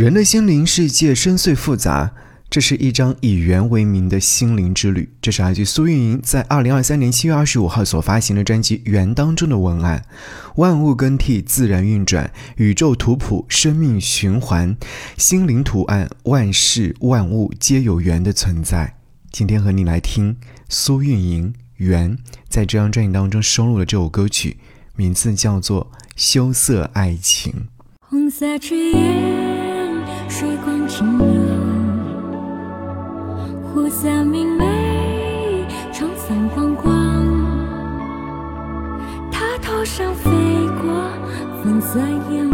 人的心灵世界深邃复杂，这是一张以缘为名的心灵之旅。这是来自苏运莹在二零二三年七月二十五号所发行的专辑《缘》当中的文案。万物更替，自然运转，宇宙图谱，生命循环，心灵图案，万事万物皆有缘的存在。今天和你来听苏运莹《缘》在这张专辑当中收录的这首歌曲，名字叫做《羞涩爱情》。红色之夜。水光清流，湖色明媚，撑伞光光。他头上飞过粉色烟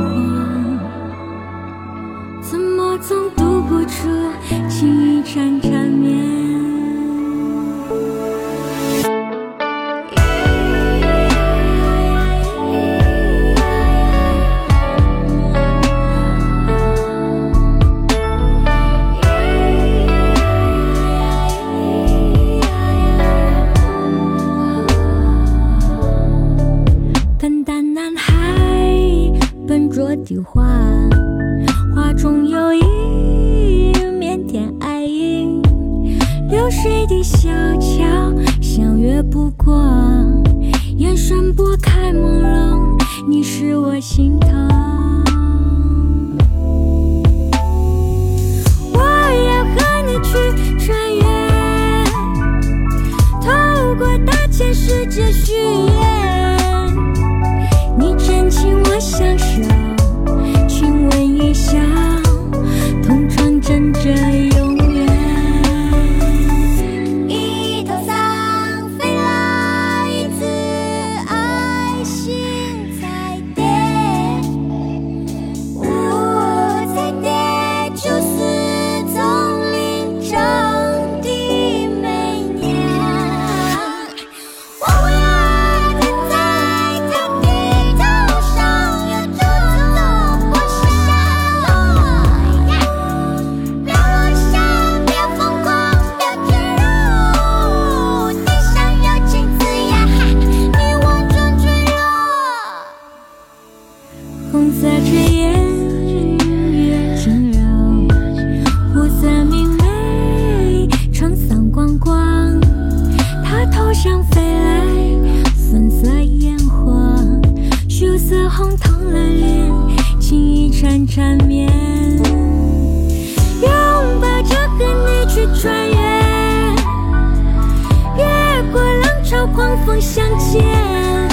相见，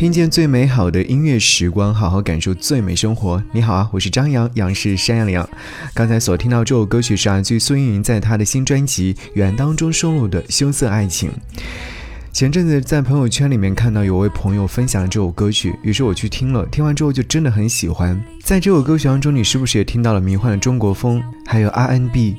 听见最美好的音乐时光，好好感受最美生活。你好啊，我是张扬，杨是山羊羊。刚才所听到这首歌曲是来自苏运云在她的新专辑《缘》当中收录的《羞涩爱情》。前阵子在朋友圈里面看到有位朋友分享了这首歌曲，于是我去听了，听完之后就真的很喜欢。在这首歌曲当中，你是不是也听到了迷幻的中国风，还有 RNB？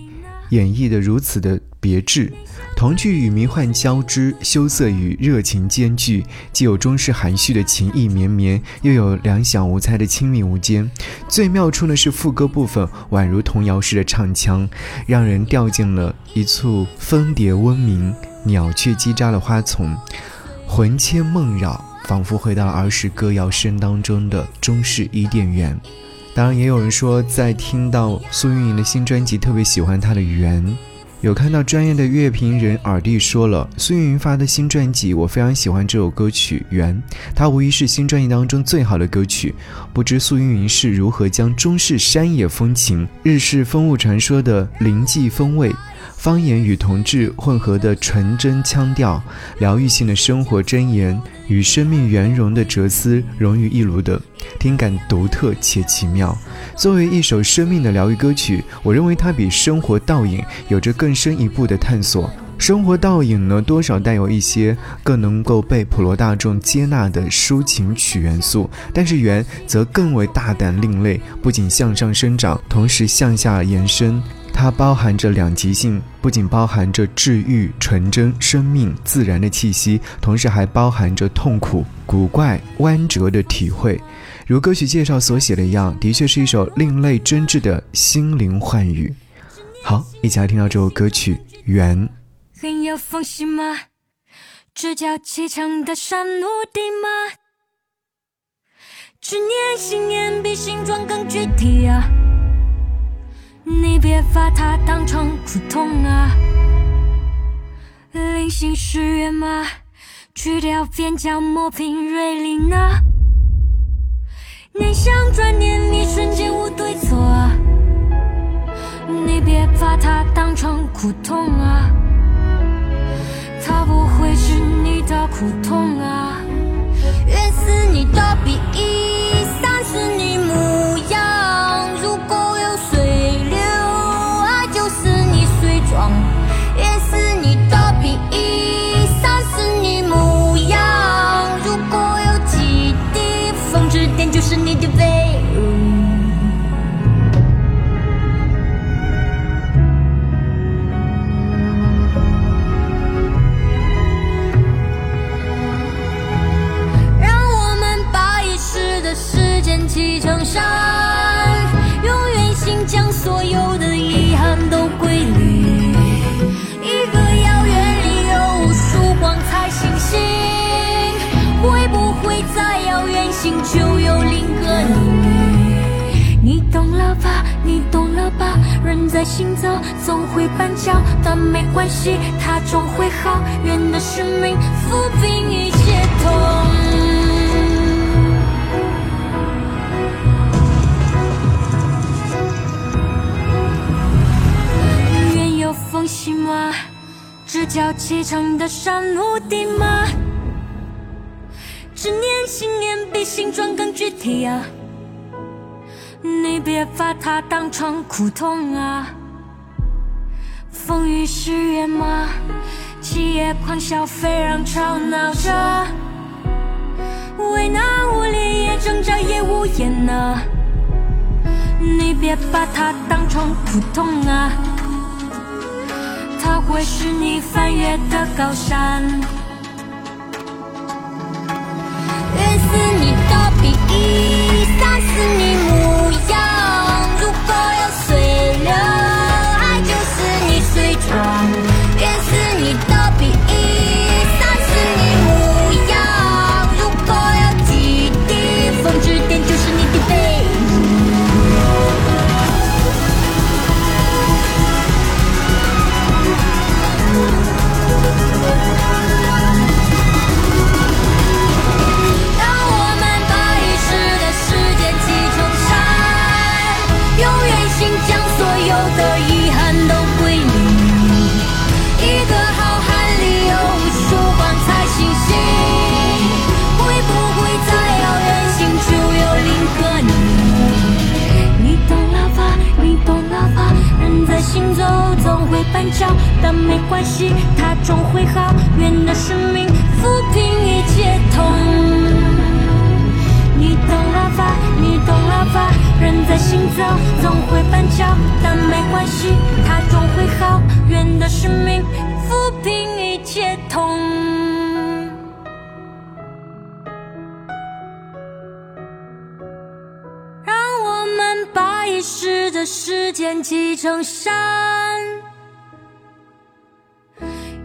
演绎的如此的别致？童趣与迷幻交织，羞涩与热情兼具，既有中式含蓄的情意绵绵，又有两小无猜的亲密无间。最妙处呢是副歌部分，宛如童谣式的唱腔，让人掉进了一簇蜂蝶嗡鸣、鸟雀叽喳的花丛，魂牵梦绕，仿佛回到了儿时歌谣声当中的中式伊甸园。当然，也有人说，在听到苏运莹的新专辑，特别喜欢她的圆。有看到专业的乐评人耳弟说了，苏运莹发的新专辑，我非常喜欢这首歌曲《缘》，它无疑是新专辑当中最好的歌曲。不知苏运莹是如何将中式山野风情、日式风物传说的灵迹风味。方言与同志混合的纯真腔调，疗愈性的生活箴言与生命圆融的哲思融于一炉的，听感独特且奇妙。作为一首生命的疗愈歌曲，我认为它比生活倒影有着更深一步的探索。生活倒影呢，多少带有一些更能够被普罗大众接纳的抒情曲元素，但是圆则更为大胆另类，不仅向上生长，同时向下延伸。它包含着两极性，不仅包含着治愈、纯真、生命、自然的气息，同时还包含着痛苦、古怪、弯折的体会。如歌曲介绍所写的一样，的确是一首另类真挚的心灵幻语。好，一起来听到这首歌曲《缘》。很有缝隙吗？直角起长的山路地吗？执念信念比形状更具体啊！你别把它当成苦痛啊！灵性是缘吗？去掉边角磨平锐利呢？念想转念，一瞬间无对错！你别把它当成苦痛啊！它不会是你的苦痛啊！愿是你的笔意，人在行走，总会绊脚，但没关系，它终会好。人的使命，抚平一切痛。缘有缝隙吗？直角起长的山路地吗？执念信念比形状更具体啊！你别把它当成苦痛啊！风雨是缘吗？七夜狂笑，飞让吵闹着，为难无力，也挣扎，也无言啊！你别把它当成苦痛啊！它会是你翻越的高山。愿是你的笔意，散是你好。缘的使命，抚平一切痛。让我们把遗失的时间积成山，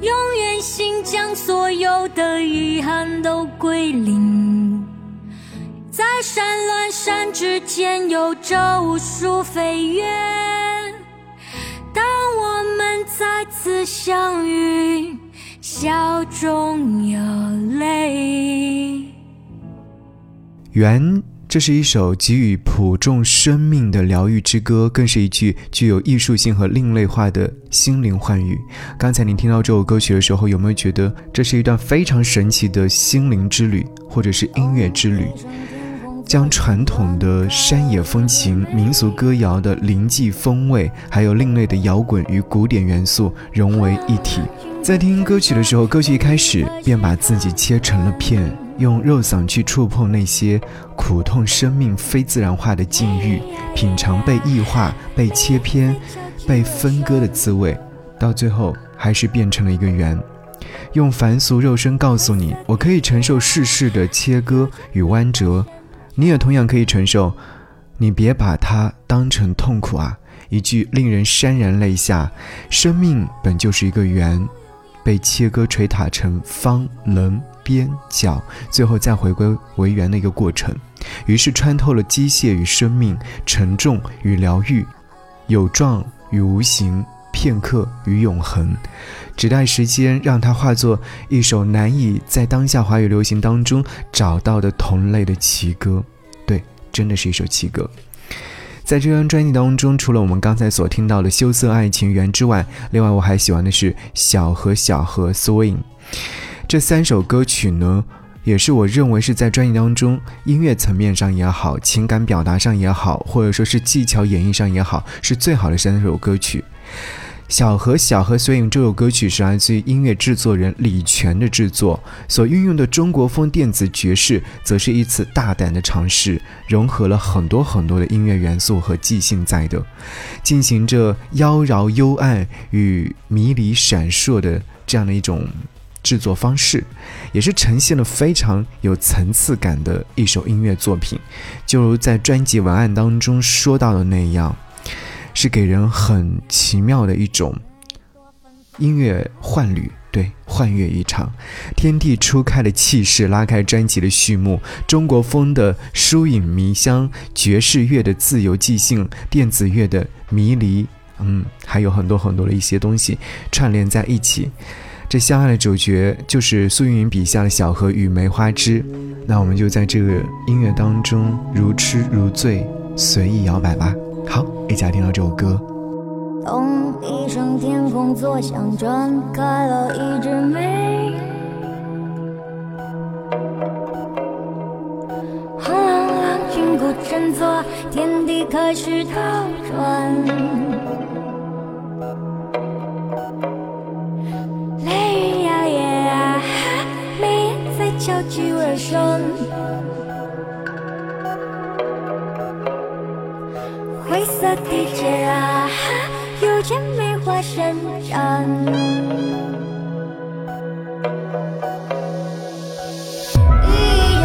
用圆心将所有的遗憾都归零。在山峦山之间有着无数飞跃，次相遇，笑中有泪。缘，这是一首给予普众生命的疗愈之歌，更是一句具有艺术性和另类化的心灵幻语。刚才您听到这首歌曲的时候，有没有觉得这是一段非常神奇的心灵之旅，或者是音乐之旅？将传统的山野风情、民俗歌谣的灵迹风味，还有另类的摇滚与古典元素融为一体，在听歌曲的时候，歌曲一开始便把自己切成了片，用肉嗓去触碰那些苦痛生命非自然化的境遇，品尝被异化、被切片、被分割的滋味，到最后还是变成了一个圆。用凡俗肉身告诉你，我可以承受世事的切割与弯折，你也同样可以承受。你别把它当成痛苦啊！一句令人潸然泪下。生命本就是一个圆，被切割捶打成方、棱、边、角，最后再回归为圆的一个过程。于是穿透了机械与生命，沉重与疗愈，有状与无形。片刻与永恒，只待时间让它化作一首难以在当下华语流行当中找到的同类的奇歌。对，真的是一首奇歌。在这张专辑当中，除了我们刚才所听到的《羞涩爱情缘》之外，另外我还喜欢的是《小河小河 Swing》。这三首歌曲呢，也是我认为是在专辑当中音乐层面上也好，情感表达上也好，或者说是技巧演绎上也好，是最好的三首歌曲。小河小河随影这首歌曲是来自于音乐制作人李泉的制作，所运用的中国风电子爵士，则是一次大胆的尝试，融合了很多很多的音乐元素和即兴在的，进行着妖娆幽暗与迷离闪烁的这样的一种制作方式，也是呈现了非常有层次感的一首音乐作品，就如在专辑文案当中说到的那样。是给人很奇妙的一种音乐幻旅，对，幻乐一场，天地初开的气势，拉开专辑的序幕，中国风的疏影迷香，爵士乐的自由即兴，电子乐的迷离，嗯，还有很多很多的一些东西串联在一起。这相爱的主角就是苏运莹笔下的小河与梅花枝，那我们就在这个音乐当中如痴如醉，随意摇摆吧。好，一起来听到这首歌。咚一声，天空作响，展开了一枝梅。轰隆隆，军鼓振作，天地开始倒转。雷雨摇曳啊，梅叶在悄唧微声。色地界啊，又见梅花生长。一